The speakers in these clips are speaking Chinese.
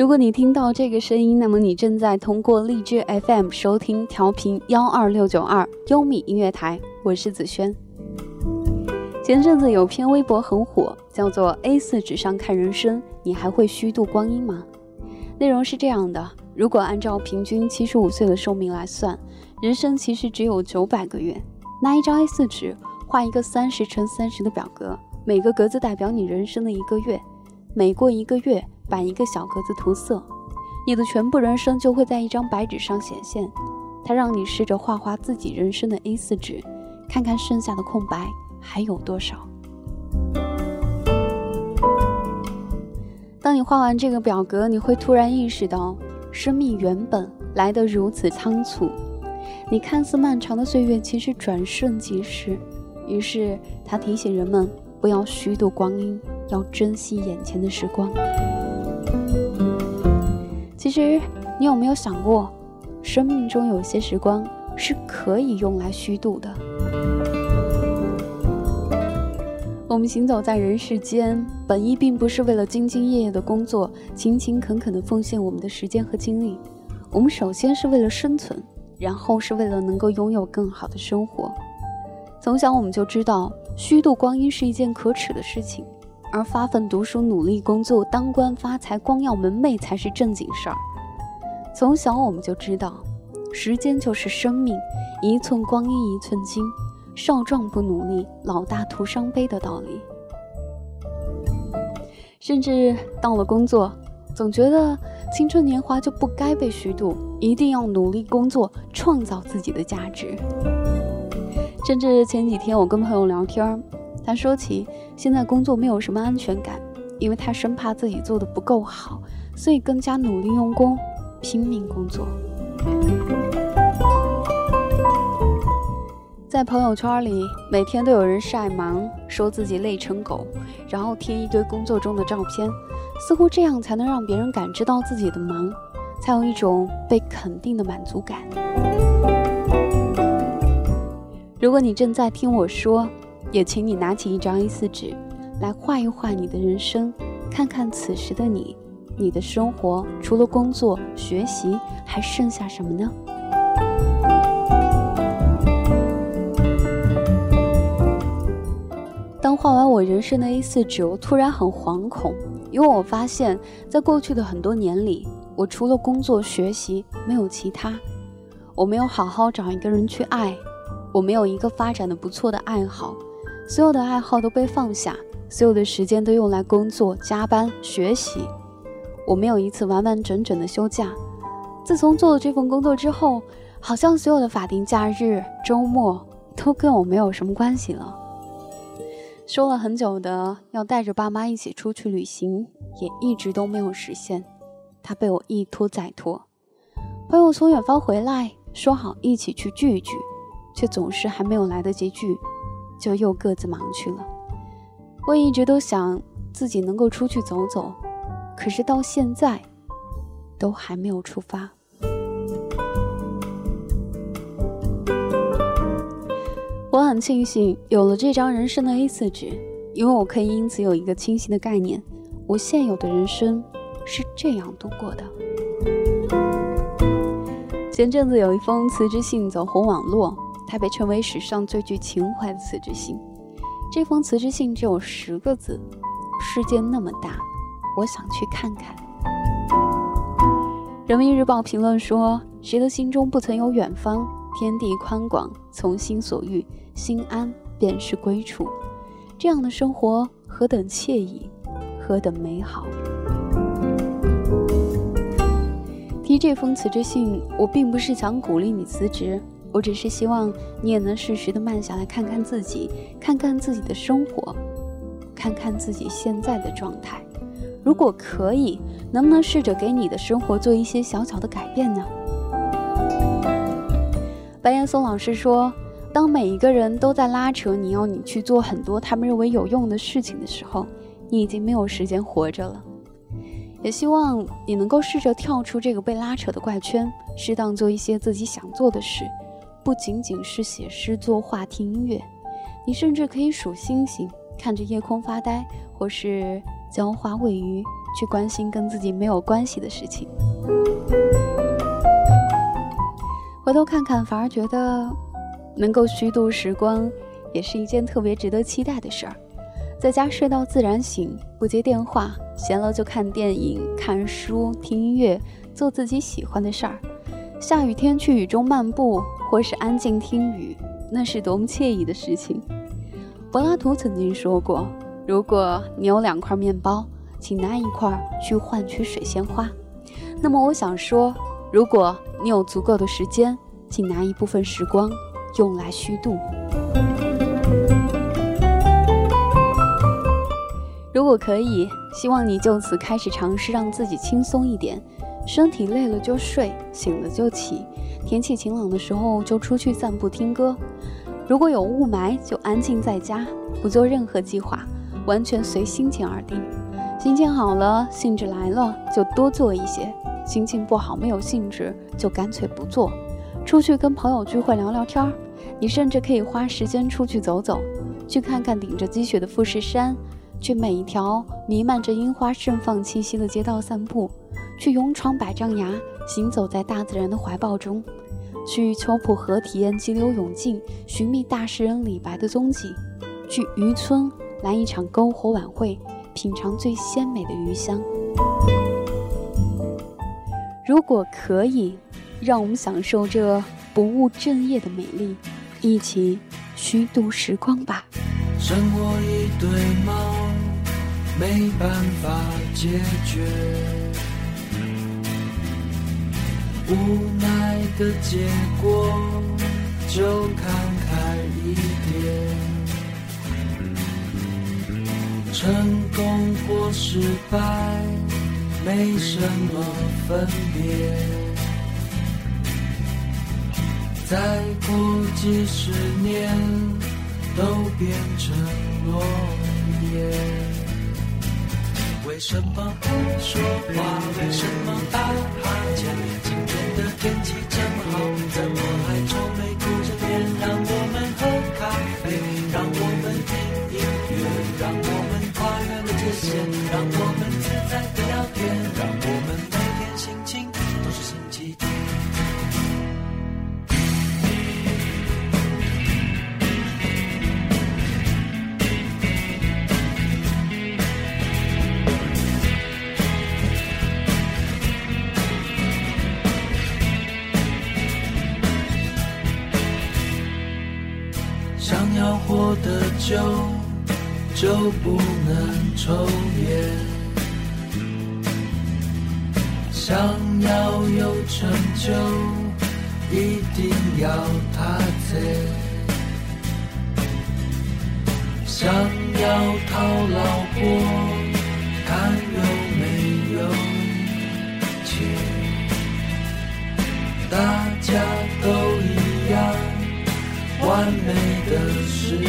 如果你听到这个声音，那么你正在通过荔枝 FM 收听调频幺二六九二优米音乐台，我是子轩。前阵子有篇微博很火，叫做 “A 四纸上看人生，你还会虚度光阴吗？”内容是这样的：如果按照平均七十五岁的寿命来算，人生其实只有九百个月。拿一张 A 四纸，画一个三十乘三十的表格，每个格子代表你人生的一个月，每过一个月。把一个小格子涂色，你的全部人生就会在一张白纸上显现。它让你试着画画自己人生的 A4 纸，看看剩下的空白还有多少。当你画完这个表格，你会突然意识到，生命原本来得如此仓促。你看似漫长的岁月，其实转瞬即逝。于是，他提醒人们不要虚度光阴，要珍惜眼前的时光。其实，你有没有想过，生命中有些时光是可以用来虚度的？我们行走在人世间，本意并不是为了兢兢业业的工作，勤勤恳恳地奉献我们的时间和精力。我们首先是为了生存，然后是为了能够拥有更好的生活。从小我们就知道，虚度光阴是一件可耻的事情。而发奋读书、努力工作、当官发财、光耀门楣才是正经事儿。从小我们就知道，时间就是生命，一寸光阴一寸金，少壮不努力，老大徒伤悲的道理。甚至到了工作，总觉得青春年华就不该被虚度，一定要努力工作，创造自己的价值。甚至前几天我跟朋友聊天儿。他说起现在工作没有什么安全感，因为他生怕自己做的不够好，所以更加努力用功，拼命工作。在朋友圈里，每天都有人晒忙，说自己累成狗，然后贴一堆工作中的照片，似乎这样才能让别人感知到自己的忙，才有一种被肯定的满足感。如果你正在听我说。也请你拿起一张 A4 纸，来画一画你的人生，看看此时的你，你的生活除了工作、学习，还剩下什么呢？当画完我人生的 A4 纸，我突然很惶恐，因为我发现，在过去的很多年里，我除了工作、学习，没有其他，我没有好好找一个人去爱，我没有一个发展的不错的爱好。所有的爱好都被放下，所有的时间都用来工作、加班、学习。我没有一次完完整整的休假。自从做了这份工作之后，好像所有的法定假日、周末都跟我没有什么关系了。说了很久的要带着爸妈一起出去旅行，也一直都没有实现。他被我一拖再拖。朋友从远方回来，说好一起去聚一聚，却总是还没有来得及聚。就又各自忙去了。我一直都想自己能够出去走走，可是到现在都还没有出发。我很庆幸有了这张人生的 A4 纸，因为我可以因此有一个清晰的概念：我现有的人生是这样度过的。前阵子有一封辞职信走红网络。它被称为史上最具情怀的辞职信。这封辞职信只有十个字：“世界那么大，我想去看看。”人民日报评论说：“谁的心中不曾有远方？天地宽广，从心所欲，心安便是归处。这样的生活何等惬意，何等美好！”提这封辞职信，我并不是想鼓励你辞职。我只是希望你也能适时的慢下来，看看自己，看看自己的生活，看看自己现在的状态。如果可以，能不能试着给你的生活做一些小小的改变呢？白岩松老师说：“当每一个人都在拉扯你要你去做很多他们认为有用的事情的时候，你已经没有时间活着了。”也希望你能够试着跳出这个被拉扯的怪圈，适当做一些自己想做的事。不仅仅是写诗作画听音乐，你甚至可以数星星，看着夜空发呆，或是浇花喂鱼，去关心跟自己没有关系的事情。回头看看，反而觉得能够虚度时光，也是一件特别值得期待的事儿。在家睡到自然醒，不接电话，闲了就看电影、看书、听音乐，做自己喜欢的事儿。下雨天去雨中漫步，或是安静听雨，那是多么惬意的事情。柏拉图曾经说过：“如果你有两块面包，请拿一块去换取水仙花。”那么我想说，如果你有足够的时间，请拿一部分时光用来虚度。如果可以，希望你就此开始尝试让自己轻松一点，身体累了就睡，醒了就起。天气晴朗的时候就出去散步听歌。如果有雾霾，就安静在家，不做任何计划，完全随心情而定。心情好了，兴致来了，就多做一些；心情不好，没有兴致，就干脆不做。出去跟朋友聚会聊聊天儿，你甚至可以花时间出去走走，去看看顶着积雪的富士山。去每一条弥漫着樱花盛放气息的街道散步，去勇闯百丈崖，行走在大自然的怀抱中，去秋浦河体验激流勇进，寻觅大诗人李白的踪迹，去渔村来一场篝火晚会，品尝最鲜美的鱼香。如果可以，让我们享受这不务正业的美丽，一起虚度时光吧。生活一堆猫，没办法解决，无奈的结果就看开一点。成功或失败没什么分别，再过几十年。都变成落叶。为什么不说话？为什么打哈欠？今天的天气这么好，怎么还愁眉苦脸？就不能抽烟，想要有成就一定要他贼，想要讨老婆看有没有钱，大家都一样。完美的世界，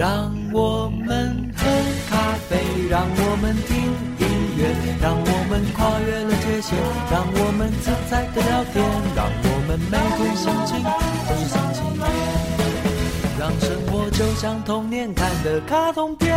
让我们喝咖啡，让我们听音乐，让我们跨越了界限，让我们自在的聊天，让我们每天心情都是星期天。活就像童年看的卡通片。